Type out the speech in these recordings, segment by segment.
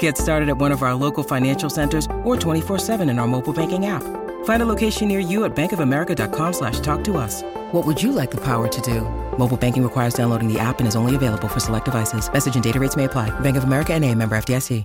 Get started at one of our local financial centers or 24-7 in our mobile banking app. Find a location near you at bankofamerica.com slash talk to us. What would you like the power to do? Mobile banking requires downloading the app and is only available for select devices. Message and data rates may apply. Bank of America and a member FDIC.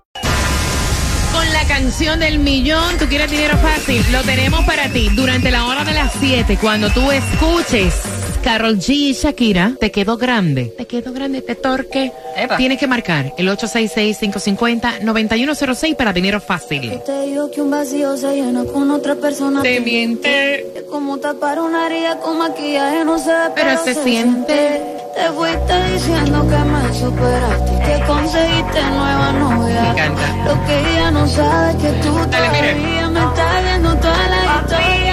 Con la canción del millón, tú quieres dinero fácil, lo tenemos para ti durante la hora de las 7 cuando tú escuches Carol G y Shakira, te quedó grande, te quedó grande, te torque. Epa. Tienes que marcar el 866-550-9106 para dinero fácil. Te digo que un vacío se llena con otra persona. Te miente. Es como tapar una herida con maquillaje, no se ve, Pero se siente. Te fuiste diciendo que me superaste, que conseguiste nueva novia. Me encanta. Lo que ella no sabe es que tú Dale, mire. todavía me estás viendo toda la historia.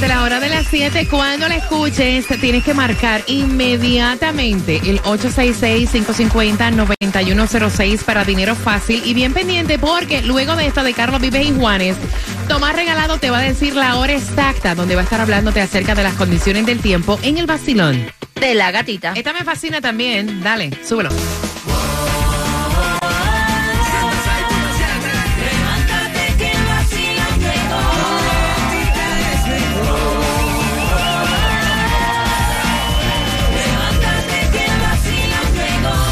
Durante la hora de las 7. Cuando la escuches, tienes que marcar inmediatamente el 866-550-9106 para dinero fácil. Y bien pendiente porque luego de esto de Carlos Vives y Juanes, Tomás Regalado te va a decir la hora exacta donde va a estar hablándote acerca de las condiciones del tiempo en el vacilón. De la gatita. Esta me fascina también. Dale, súbelo.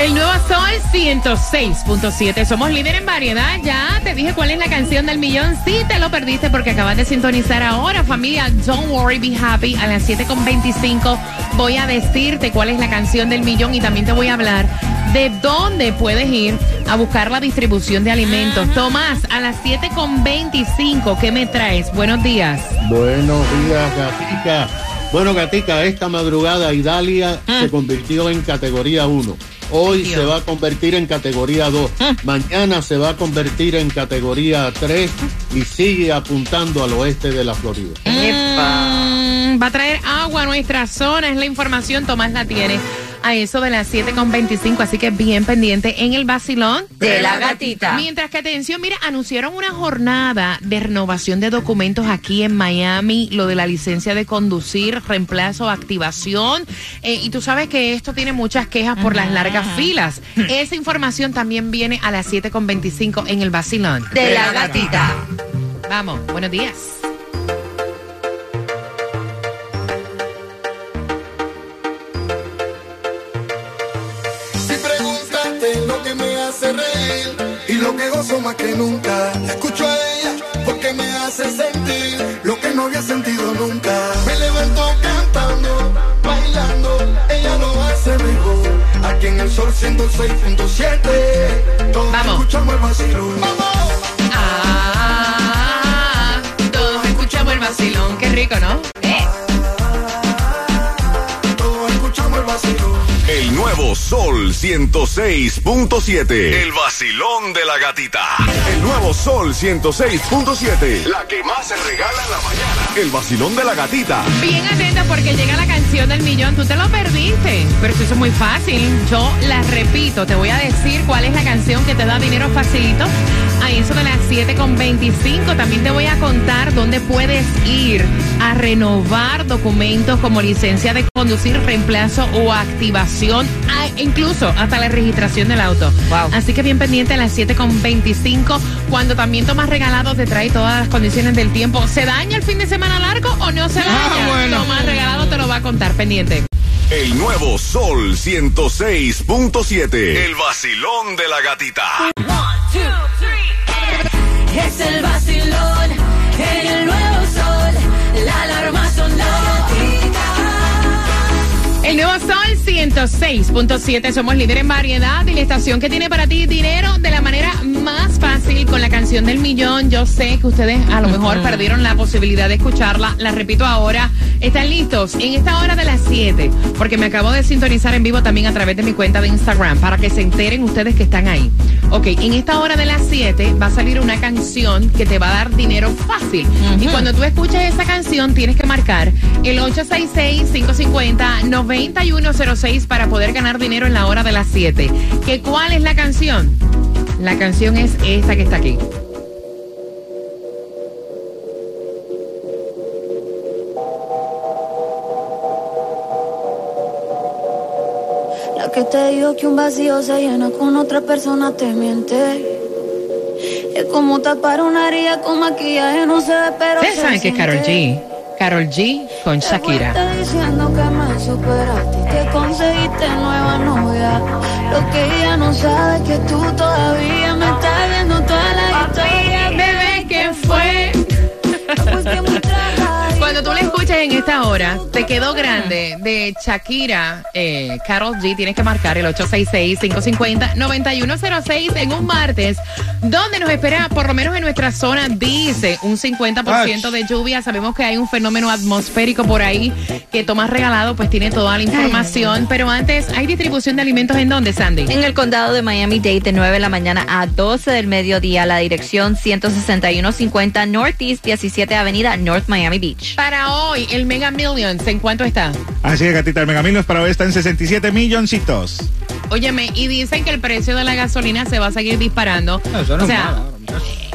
El nuevo Sol 106.7. Somos líder en variedad. Ya te dije cuál es la canción del millón. Si te lo perdiste porque acabas de sintonizar ahora, familia. Don't worry, be happy. A las 7.25 voy a decirte cuál es la canción del millón y también te voy a hablar de dónde puedes ir a buscar la distribución de alimentos. Tomás, a las 7.25, ¿qué me traes? Buenos días. Buenos días, Gatica. Bueno, Gatica, esta madrugada Idalia se convirtió en categoría 1. Hoy Dios. se va a convertir en categoría 2. Mañana se va a convertir en categoría 3 y sigue apuntando al oeste de la Florida. Mm, va a traer agua a nuestra zona, es la información, Tomás la tiene a eso de las 7.25, así que bien pendiente en el vacilón. De la gatita. Mientras que atención, mira, anunciaron una jornada de renovación de documentos aquí en Miami, lo de la licencia de conducir, reemplazo, activación, eh, y tú sabes que esto tiene muchas quejas por las largas filas. Esa información también viene a las 7.25 en el vacilón. De la gatita. Vamos, buenos días. Y lo que gozo más que nunca. La escucho a ella porque me hace sentir lo que no había sentido nunca. Me levanto cantando, bailando, ella lo hace mejor. Aquí en el sol 106.7, todos Vamos. escuchamos el vacilón. Sol 106.7. El vacilón de la gatita. El nuevo Sol 106.7. La que más se regala en la mañana. El vacilón de la gatita. Bien atenta porque llega la canción del millón. Tú te lo perdiste. Pero eso es muy fácil. Yo la repito. Te voy a decir cuál es la canción que te da dinero facilito. A eso de las 7.25. También te voy a contar dónde puedes ir a renovar documentos como licencia de conducir, reemplazo o activación. Incluso hasta la registración del auto. Wow. Así que bien pendiente a las 7.25. Cuando también tomas regalado te trae todas las condiciones del tiempo. ¿Se daña el fin de semana largo o no se daña? Tomás regalado te lo va a contar pendiente. El nuevo Sol 106.7. El vacilón de la gatita. Es el vacilón en el nuevo sol. La alarma sonó. El nuevo Sol 106.7, somos líder en variedad y la estación que tiene para ti dinero de la manera más fácil con la canción del millón. Yo sé que ustedes a lo mejor perdieron la posibilidad de escucharla. La repito ahora. ¿Están listos? En esta hora de las 7, porque me acabo de sintonizar en vivo también a través de mi cuenta de Instagram para que se enteren ustedes que están ahí. Ok, en esta hora de las 7 va a salir una canción que te va a dar dinero fácil. Y cuando tú escuches esa canción tienes que marcar el 866-550-9106 para poder ganar dinero en la hora de las 7. ¿Que ¿Cuál es la canción? La canción es esta que está aquí. La que te digo que un vacío se llena con otra persona te miente. Es como tapar una herida con maquillaje, no se ve, pero Ustedes saben que es Carol. G. Carol G con Shakira. Te diciendo que me superaste, que conseguiste nueva novia. Lo que ella no sabe que esta hora, te quedó grande de Shakira, eh, Carol G. Tienes que marcar el 866-550-9106 en un martes, donde nos espera, por lo menos en nuestra zona, dice un 50% de lluvia. Sabemos que hay un fenómeno atmosférico por ahí que Tomás Regalado pues tiene toda la información. Pero antes, ¿hay distribución de alimentos en dónde, Sandy? En el condado de Miami-Dade de 9 de la mañana a 12 del mediodía, la dirección 16150 Northeast 17 Avenida North Miami Beach. Para hoy, el Mega Millions, ¿en cuánto está? Así es, gatita, el Megamilos para hoy está en 67 milloncitos. Óyeme, y dicen que el precio de la gasolina se va a seguir disparando. o sea,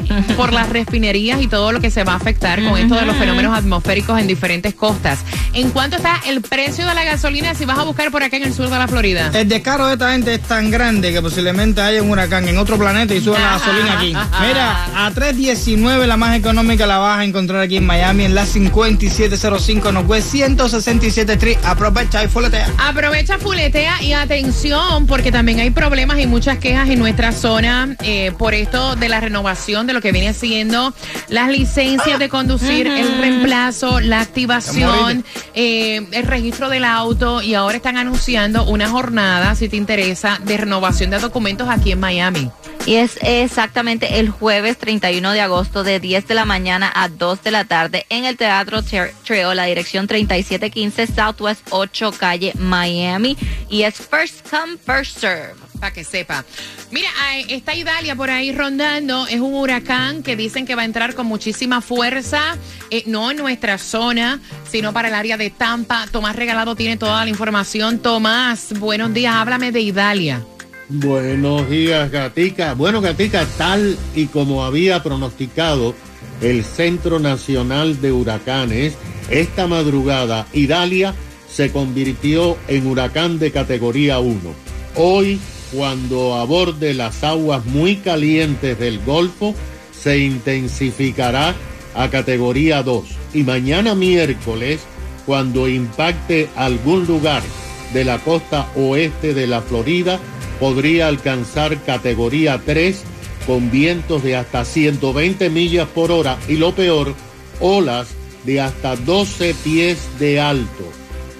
por las refinerías y todo lo que se va a afectar con esto de los fenómenos atmosféricos en diferentes costas. ¿En cuánto está el precio de la gasolina si vas a buscar por acá en el sur de la Florida? El descaro de esta gente es tan grande que posiblemente haya un huracán en otro planeta y suba la gasolina aquí. Mira, a 3.19 la más económica la vas a encontrar aquí en Miami en la 5705 Northwest 167 Street. Aprovecha y fuletea. Aprovecha, fuletea y atención, porque también hay problemas y muchas quejas en nuestra zona eh, por esto de la renovación de lo que viene siendo las licencias de conducir, el reemplazo, la activación, eh, el registro del auto y ahora están anunciando una jornada, si te interesa, de renovación de documentos aquí en Miami. Y es exactamente el jueves 31 de agosto de 10 de la mañana a 2 de la tarde en el Teatro Treo, la dirección 3715 Southwest 8 Calle Miami. Y es first come, first serve. Para que sepa. Mira, está Idalia por ahí rondando. Es un huracán que dicen que va a entrar con muchísima fuerza. eh, no en nuestra zona, sino para el área de Tampa. Tomás Regalado tiene toda la información. Tomás, buenos días. Háblame de Idalia. Buenos días, Gatica. Bueno, Gatica, tal y como había pronosticado el Centro Nacional de Huracanes, esta madrugada Idalia se convirtió en huracán de categoría 1. Hoy, cuando aborde las aguas muy calientes del Golfo, se intensificará a categoría 2. Y mañana miércoles, cuando impacte algún lugar de la costa oeste de la Florida, podría alcanzar categoría 3 con vientos de hasta 120 millas por hora y lo peor, olas de hasta 12 pies de alto,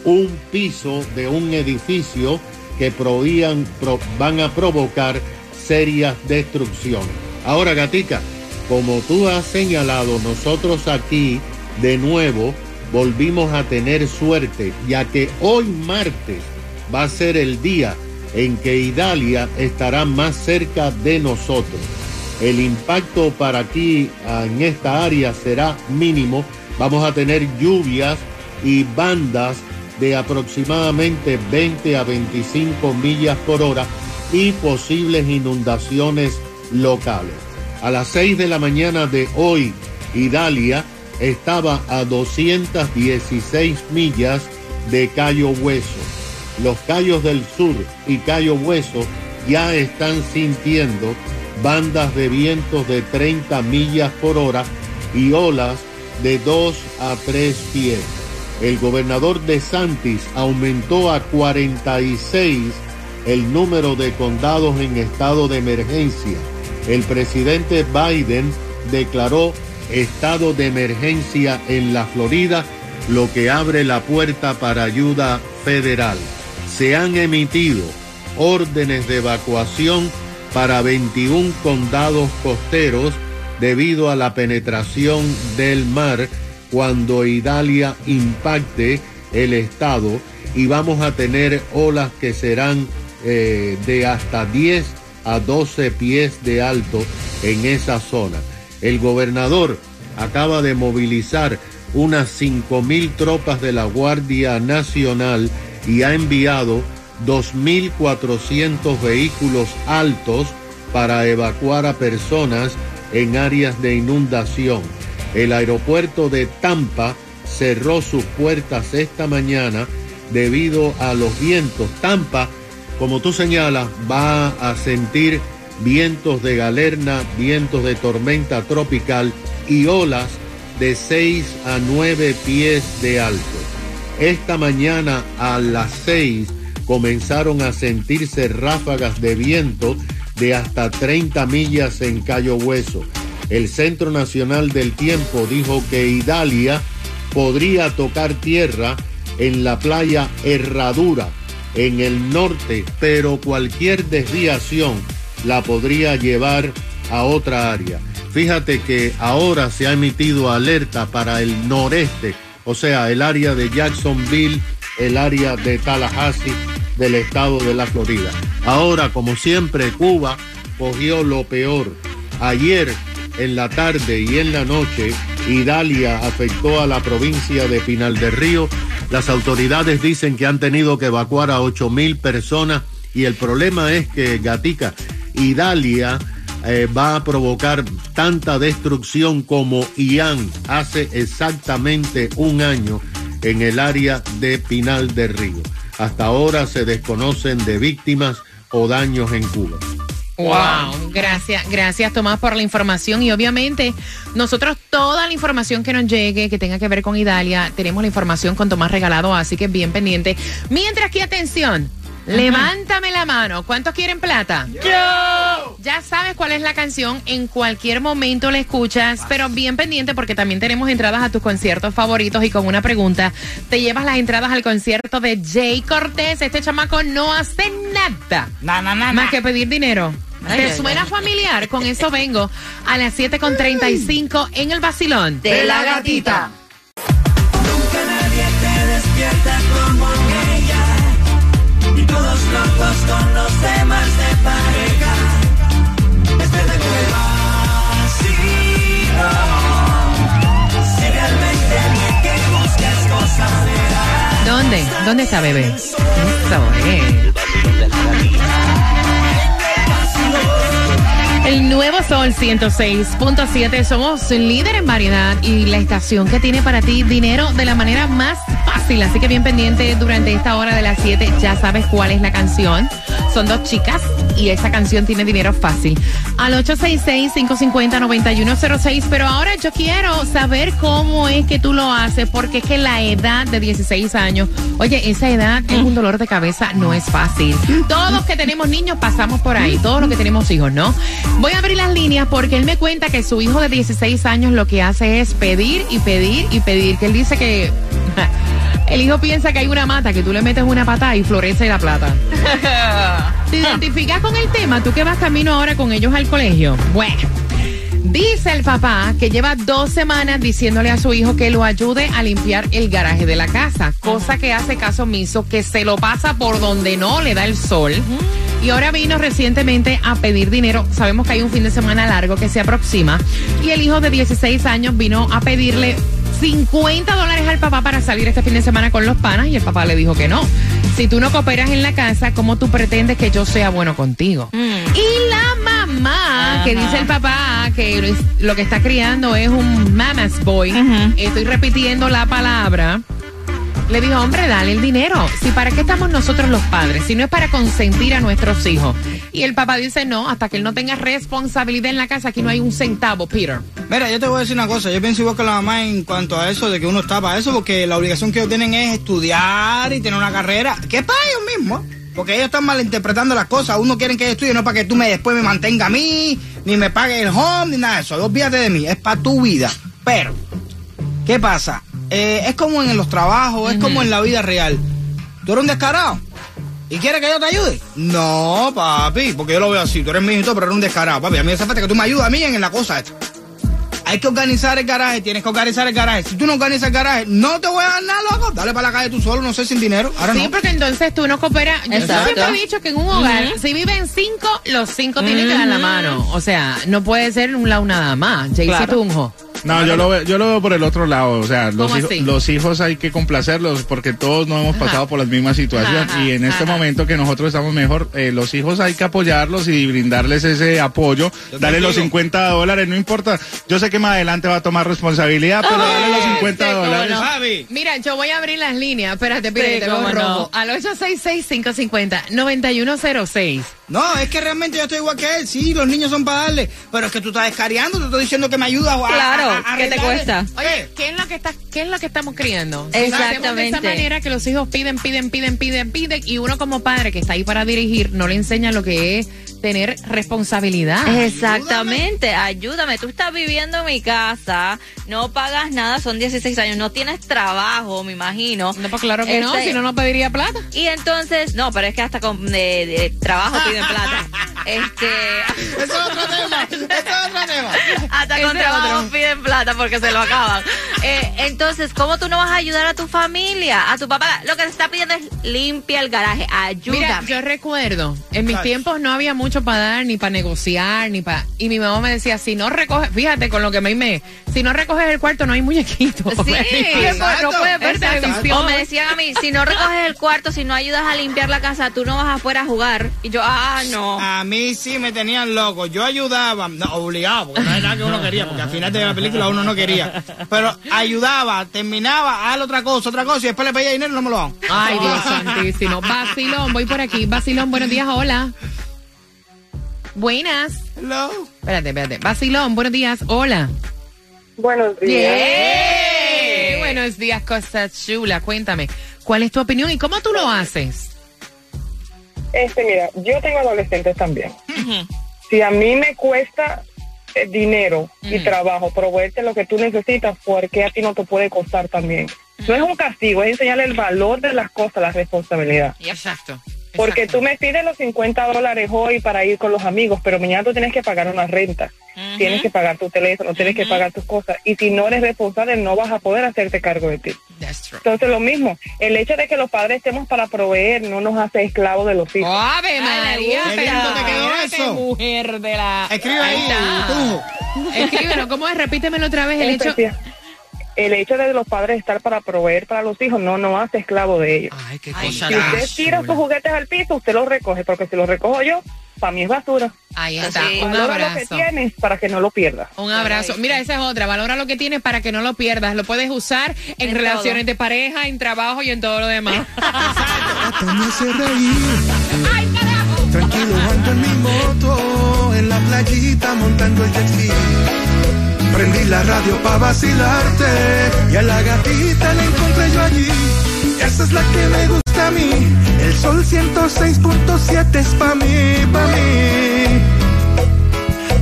un piso de un edificio que provían- pro- van a provocar serias destrucciones. Ahora, Gatica, como tú has señalado, nosotros aquí de nuevo volvimos a tener suerte, ya que hoy martes va a ser el día en que Idalia estará más cerca de nosotros. El impacto para aquí ah, en esta área será mínimo. Vamos a tener lluvias y bandas de aproximadamente 20 a 25 millas por hora y posibles inundaciones locales. A las 6 de la mañana de hoy, Idalia estaba a 216 millas de Cayo Hueso. Los Cayos del Sur y Cayo Hueso ya están sintiendo bandas de vientos de 30 millas por hora y olas de 2 a 3 pies. El gobernador de Santis aumentó a 46 el número de condados en estado de emergencia. El presidente Biden declaró estado de emergencia en la Florida, lo que abre la puerta para ayuda federal. Se han emitido órdenes de evacuación para 21 condados costeros debido a la penetración del mar cuando Idalia impacte el estado y vamos a tener olas que serán eh, de hasta 10 a 12 pies de alto en esa zona. El gobernador acaba de movilizar unas 5 mil tropas de la Guardia Nacional y ha enviado 2.400 vehículos altos para evacuar a personas en áreas de inundación. El aeropuerto de Tampa cerró sus puertas esta mañana debido a los vientos. Tampa, como tú señalas, va a sentir vientos de galerna, vientos de tormenta tropical y olas de 6 a 9 pies de alto. Esta mañana a las 6 comenzaron a sentirse ráfagas de viento de hasta 30 millas en Cayo Hueso. El Centro Nacional del Tiempo dijo que Idalia podría tocar tierra en la playa Herradura, en el norte, pero cualquier desviación la podría llevar a otra área. Fíjate que ahora se ha emitido alerta para el noreste, o sea, el área de Jacksonville, el área de Tallahassee del estado de la Florida. Ahora, como siempre, Cuba cogió lo peor. Ayer en la tarde y en la noche, Idalia afectó a la provincia de Pinal del Río. Las autoridades dicen que han tenido que evacuar a 8 mil personas y el problema es que Gatica, Idalia eh, va a provocar tanta destrucción como Ian hace exactamente un año en el área de Pinal del Río. Hasta ahora se desconocen de víctimas o daños en Cuba. Wow, gracias, gracias Tomás por la información y obviamente nosotros toda la información que nos llegue que tenga que ver con Italia, tenemos la información con Tomás regalado, así que bien pendiente. Mientras que atención, Levántame la mano. ¿Cuántos quieren plata? Yo. Ya sabes cuál es la canción. En cualquier momento la escuchas, pero bien pendiente porque también tenemos entradas a tus conciertos favoritos y con una pregunta te llevas las entradas al concierto de Jay Cortés. Este chamaco no hace nada. Na, na, na, Más que pedir dinero. Ay, ¿Te ay, suena ay. familiar? Con eso vengo a las 7.35 en el vacilón. De la gatita. Locos con los temas de pareja. Con el vacío. Si realmente bien que buscas cosas será. ¿Dónde? ¿Dónde está bebé? Eso es. El nuevo Sol 106.7. Somos líder en variedad y la estación que tiene para ti dinero de la manera más fácil. Así que bien pendiente durante esta hora de las 7. Ya sabes cuál es la canción. Son dos chicas y esa canción tiene dinero fácil. Al 866-550-9106. Pero ahora yo quiero saber cómo es que tú lo haces porque es que la edad de 16 años, oye, esa edad es un dolor de cabeza, no es fácil. Todos los que tenemos niños pasamos por ahí, todos los que tenemos hijos, ¿no? Voy a abrir las líneas porque él me cuenta que su hijo de 16 años lo que hace es pedir y pedir y pedir, que él dice que el hijo piensa que hay una mata, que tú le metes una patada y florece la plata. ¿Te identificas con el tema? ¿Tú que vas camino ahora con ellos al colegio? Bueno. Dice el papá que lleva dos semanas diciéndole a su hijo que lo ayude a limpiar el garaje de la casa, cosa que hace caso omiso, que se lo pasa por donde no le da el sol. Y ahora vino recientemente a pedir dinero. Sabemos que hay un fin de semana largo que se aproxima. Y el hijo de 16 años vino a pedirle 50 dólares al papá para salir este fin de semana con los panas y el papá le dijo que no. Si tú no cooperas en la casa, ¿cómo tú pretendes que yo sea bueno contigo? Y la mamá, que dice el papá que lo, lo que está criando es un mama's boy, estoy repitiendo la palabra. Le dijo, hombre, dale el dinero. Si para qué estamos nosotros los padres, si no es para consentir a nuestros hijos. Y el papá dice, no, hasta que él no tenga responsabilidad en la casa, aquí no hay un centavo, Peter. Mira, yo te voy a decir una cosa. Yo pienso igual que la mamá en cuanto a eso de que uno está para eso, porque la obligación que ellos tienen es estudiar y tener una carrera, que es para ellos mismos. Porque ellos están malinterpretando las cosas. Uno quieren que yo estudie, no para que tú me después me mantenga a mí, ni me pague el home, ni nada de eso. Olvídate de mí, es para tu vida. Pero, ¿qué pasa? Eh, es como en los trabajos, es como en la vida real. Tú eres un descarado. ¿Y quieres que yo te ayude? No, papi, porque yo lo veo así. Tú eres mi hijito, pero eres un descarado, papi. A mí me hace falta que tú me ayudes a mí en la cosa esta. Hay que organizar el garaje, tienes que organizar el garaje. Si tú no organizas el garaje, no te voy a dar nada, loco. Dale para la calle tú solo, no sé, sin dinero. Ahora sí, no. porque entonces tú no cooperas. Yo Exacto. siempre he dicho que en un hogar, si viven cinco, los cinco tienen que dar la mano. O sea, no puede ser un lado nada más. Jaycee Claro. Tunjo. No, yo lo, veo, yo lo veo por el otro lado. O sea, los, ¿Cómo hijos, así? los hijos hay que complacerlos porque todos no hemos pasado por la misma situación. Ajá, y en este ajá. momento que nosotros estamos mejor, eh, los hijos hay que apoyarlos y brindarles ese apoyo. Yo Darle los contigo. 50 dólares, no importa. Yo sé que más adelante va a tomar responsabilidad, pero dale los 50 sí, cómo dólares. no. Mira, yo voy a abrir las líneas. Espérate, espérate, te veo cómo no. rojo. Al 866-550-9106. No, es que realmente yo estoy igual que él. Sí, los niños son para darle. Pero es que tú estás descariando, te estoy diciendo que me ayudas a, Claro, ¿qué te cuesta? Oye, ¿qué es lo que está, qué es lo que estamos criando? Hacemos de esa Exactamente. manera que los hijos piden, piden, piden, piden, piden y uno como padre que está ahí para dirigir no le enseña lo que es tener responsabilidad. Exactamente, ayúdame. Tú estás viviendo en mi casa, no pagas nada, son 16 años, no tienes trabajo, me imagino. No, pues claro que no, Este, si no, no pediría plata. Y entonces, no, pero es que hasta con de, de trabajo piden plata. Este, Eso es otro tema. Eso es otro tema. hasta con trabajo piden plata porque se lo acaban. Eh, entonces, ¿cómo tú no vas a ayudar a tu familia, a tu papá? Lo que te está pidiendo es limpia el garaje, Mira, ayúdame. yo recuerdo, en mis tiempos no había mucho para dar, ni para negociar, ni para... Y mi mamá me decía, si no recoges, fíjate con lo que me me, si no recoges el cuarto no hay muñequito. Sí, no puedes ver Exacto. televisión. O me decían a mí, si no recoges el cuarto, si no ayudas a limpiar la casa, tú no vas afuera a jugar. Y yo, ah, no. A mí sí me tenían loco. Yo ayudaba, no, obligado, porque no es nada que uno quería, porque al final de la película uno no quería. Pero ayudaba, terminaba, haz otra cosa, otra cosa, y después le pedía dinero y no me lo daban. Ay, Dios santísimo. Vacilón, voy por aquí. Vacilón, buenos días, hola. Buenas. Hello. Espérate, espérate. Vacilón, buenos días, hola. Buenos días. Buenos días, cosa chula. Cuéntame, ¿cuál es tu opinión y cómo tú lo haces? Este, mira, yo tengo adolescentes también. Si a mí me cuesta eh, dinero y trabajo proveerte lo que tú necesitas, ¿por qué a ti no te puede costar también? No es un castigo, es enseñarle el valor de las cosas, la responsabilidad. Exacto. Porque exacto. tú me pides los 50 dólares hoy para ir con los amigos, pero mañana tú tienes que pagar una renta, tienes que pagar tu teléfono, tienes que pagar tus cosas. Y si no eres responsable, no vas a poder hacerte cargo de ti. Entonces, lo mismo, el hecho de que los padres estemos para proveer no nos hace esclavos de los hijos. ¡Ave María! Qué lindo te quedó eso. mujer de la... Escribe ahí. Escríbelo, ¿cómo es? Repítemelo otra vez el hecho... El hecho de los padres estar para proveer para los hijos no nos hace esclavo de ellos. Ay, qué Ay, cosa Si usted tira sus juguetes al piso, usted los recoge, porque si los recojo yo, para mí es basura. Ahí está, Sí. un Valora lo que abrazo. tienes para que no lo pierdas. Un abrazo. Mira, esa es otra. Valora lo que tienes para que no lo pierdas. Lo puedes usar en, En relaciones todo. de pareja, en trabajo y en todo lo demás. Hace reír. Tranquilo ando en mi moto, en la playita montando el jet ski. Prendí la radio pa' vacilarte y a la gatita la encontré yo allí. Esa es la que me gusta mí. El sol 106.7 es pa' mí, pa' mí.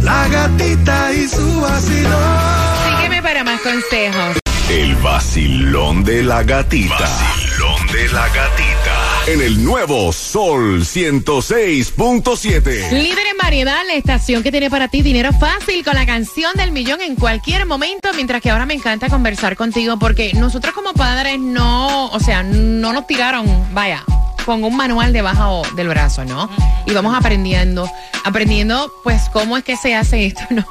La gatita y su vacilón. Sígueme para más consejos. El vacilón de la gatita. Vacilón de la gatita. En el nuevo Sol 106.7. Líder en variedad, la estación que tiene para ti dinero fácil con la canción del millón en cualquier momento, mientras que ahora me encanta conversar contigo porque nosotros como padres no, o sea, no nos tiraron, vaya, con un manual debajo del brazo, ¿no? Y vamos aprendiendo, aprendiendo pues cómo es que se hace esto, ¿no?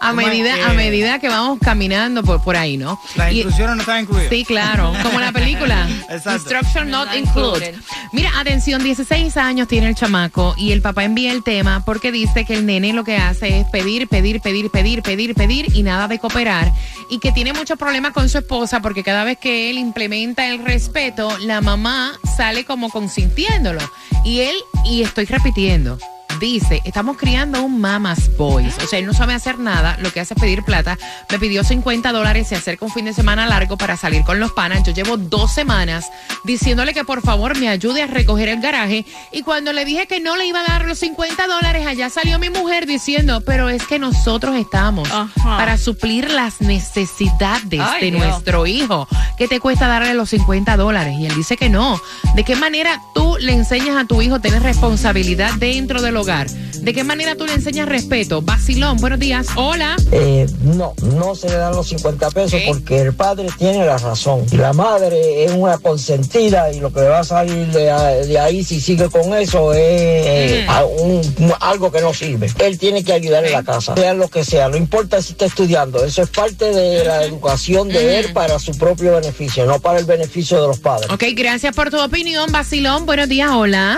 A ¿Cómo es medida, que- a medida que vamos caminando por, por ahí, ¿no? Las Y- instrucciones no están incluidas. Sí, claro, como la película. Exacto. Instruction not included. Mira, atención, 16 años tiene el chamaco y el papá envía el tema porque dice que el nene lo que hace es pedir, pedir, pedir, pedir, pedir, pedir y nada de cooperar y que tiene muchos problemas con su esposa porque cada vez que él implementa el respeto, la mamá sale como consintiéndolo. Y él, y estoy repitiendo, dice, estamos criando un mamas boys. O sea, él no sabe hacer nada, lo que hace es pedir plata. Me pidió 50 dólares, se acerca un fin de semana largo para salir con los panas. Yo llevo dos semanas diciéndole que por favor me ayude a recoger el garaje. Y cuando le dije que no le iba a dar los 50 dólares, allá salió mi mujer diciendo, pero es que nosotros estamos para suplir las necesidades Ay, de Dios. nuestro hijo. ¿Qué te cuesta darle los 50 dólares? Y él dice que no. ¿De qué manera tú le enseñas a tu hijo tener responsabilidad dentro del hogar? ¿De qué manera tú le enseñas respeto? Basilón, buenos días. Hola. Eh, no, no se le dan los 50 pesos porque el padre tiene la razón. La madre es una consentida y lo que le va a salir de, ahí si sigue con eso es eh, a- un- algo que no sirve. Él tiene que ayudar en la casa, sea lo que sea. No importa si está estudiando, eso es parte de la educación de él para su propio beneficio, no para el beneficio de los padres. Ok, gracias por tu opinión, Basilón. Buenos días, hola.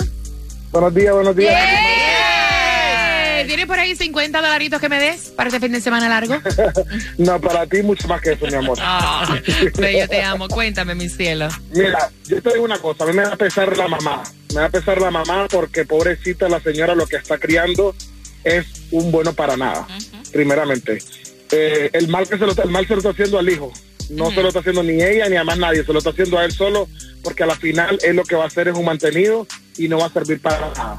Buenos días, buenos días. ¿Tienes por ahí 50 dolaritos que me des para este fin de semana largo? No, para ti mucho más que eso, mi amor. Ah, Bello, te amo. Cuéntame, mi cielo. Mira, yo te digo una cosa, a mí me da pesar la mamá. Me da pesar la mamá porque pobrecita la señora lo que está criando es un bueno para nada, primeramente. Eh, el mal que se lo, el mal se lo está haciendo al hijo. No se lo está haciendo ni ella ni a más nadie, se lo está haciendo a él solo porque a la final él lo que va a hacer es un mantenido y no va a servir para nada.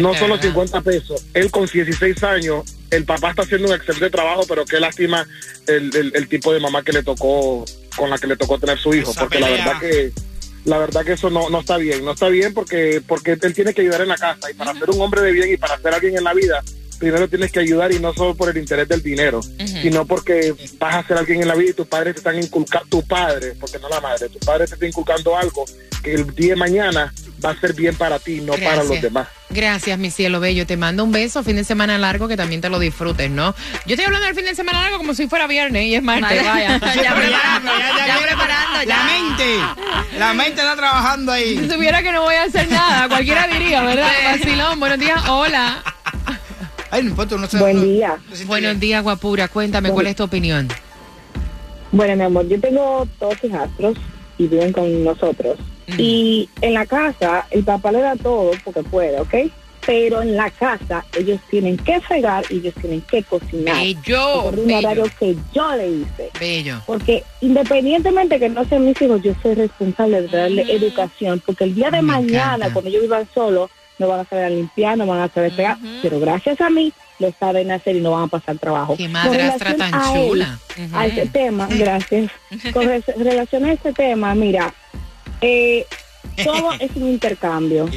no son los 50 pesos. Él con 16 años, el papá está haciendo un excelente trabajo, pero qué lástima el, el- el tipo de mamá que le tocó, con la que le tocó tener su hijo, Esa porque la verdad que la verdad que eso no, no está bien, no está bien porque porque él tiene que ayudar en la casa y para ser un hombre de bien y para ser alguien en la vida primero tienes que ayudar y no solo por el interés del dinero, sino porque vas a ser alguien en la vida y tus padres te están inculcando, tu padre, porque no la madre, tu padre te está inculcando algo que el día de mañana va a ser bien para ti, no para los demás. Gracias, mi cielo bello. Te mando un beso, fin de semana largo, que también te lo disfrutes, ¿no? Yo estoy hablando del fin de semana largo como si fuera viernes y es martes, Vale. vaya. Ya preparando, ya preparando, La ya. mente, la mente está trabajando Si ahí. supiera que no voy a hacer nada, cualquiera diría, ¿verdad? Vacilón, buenos días, hola. Ay, no importa, no sé. Buen no- día. no Buenos días, guapura. Cuéntame, ¿cuál es tu opinión? Bueno, mi amor, yo tengo dos hijastros y viven con nosotros. Y en la casa, el papá le da todo porque puede, ¿ok? Pero en la casa, ellos tienen que fregar y ellos tienen que cocinar. Bello, Por un bello. horario que yo le hice. Bello. Porque independientemente que no sean mis hijos, yo soy responsable de darle educación. Porque el día de. Me mañana, encanta. cuando ellos vivan solos, no van a saber limpiar, no van a saber fregar. Pero gracias a mí, lo saben hacer y no van a pasar trabajo. Qué madrastra tan a él, a ese tema, gracias. Con re- relación a este tema, mira, eh, todo es un intercambio.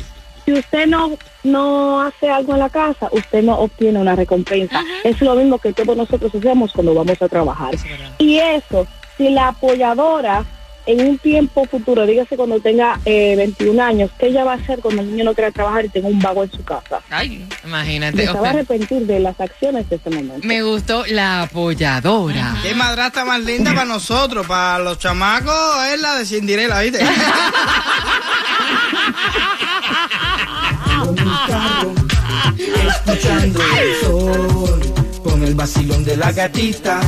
Si usted no, no hace algo en la casa, usted no obtiene una recompensa. Es lo mismo que todos nosotros hacemos cuando vamos a trabajar. Y eso, si la apoyadora en un tiempo futuro, dígase cuando tenga eh, 21 años, ¿qué ella va a hacer cuando el niño no quiera trabajar y tenga un vago en su casa? Ay, Imagínate. Se va a arrepentir de las acciones de ese momento. me gustó la apoyadora. Qué madrastra más linda para nosotros, para los chamacos es la de Cinderella, ¿viste? Escuchando el sol el vacilón de la gatita,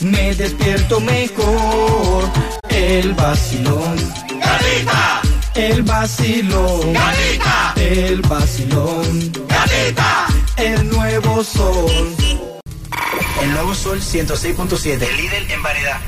me despierto mejor. El vacilón. Gatita. El vacilón. Gatita. El vacilón. Gatita. El nuevo sol. El nuevo sol 106.7, líder en variedad.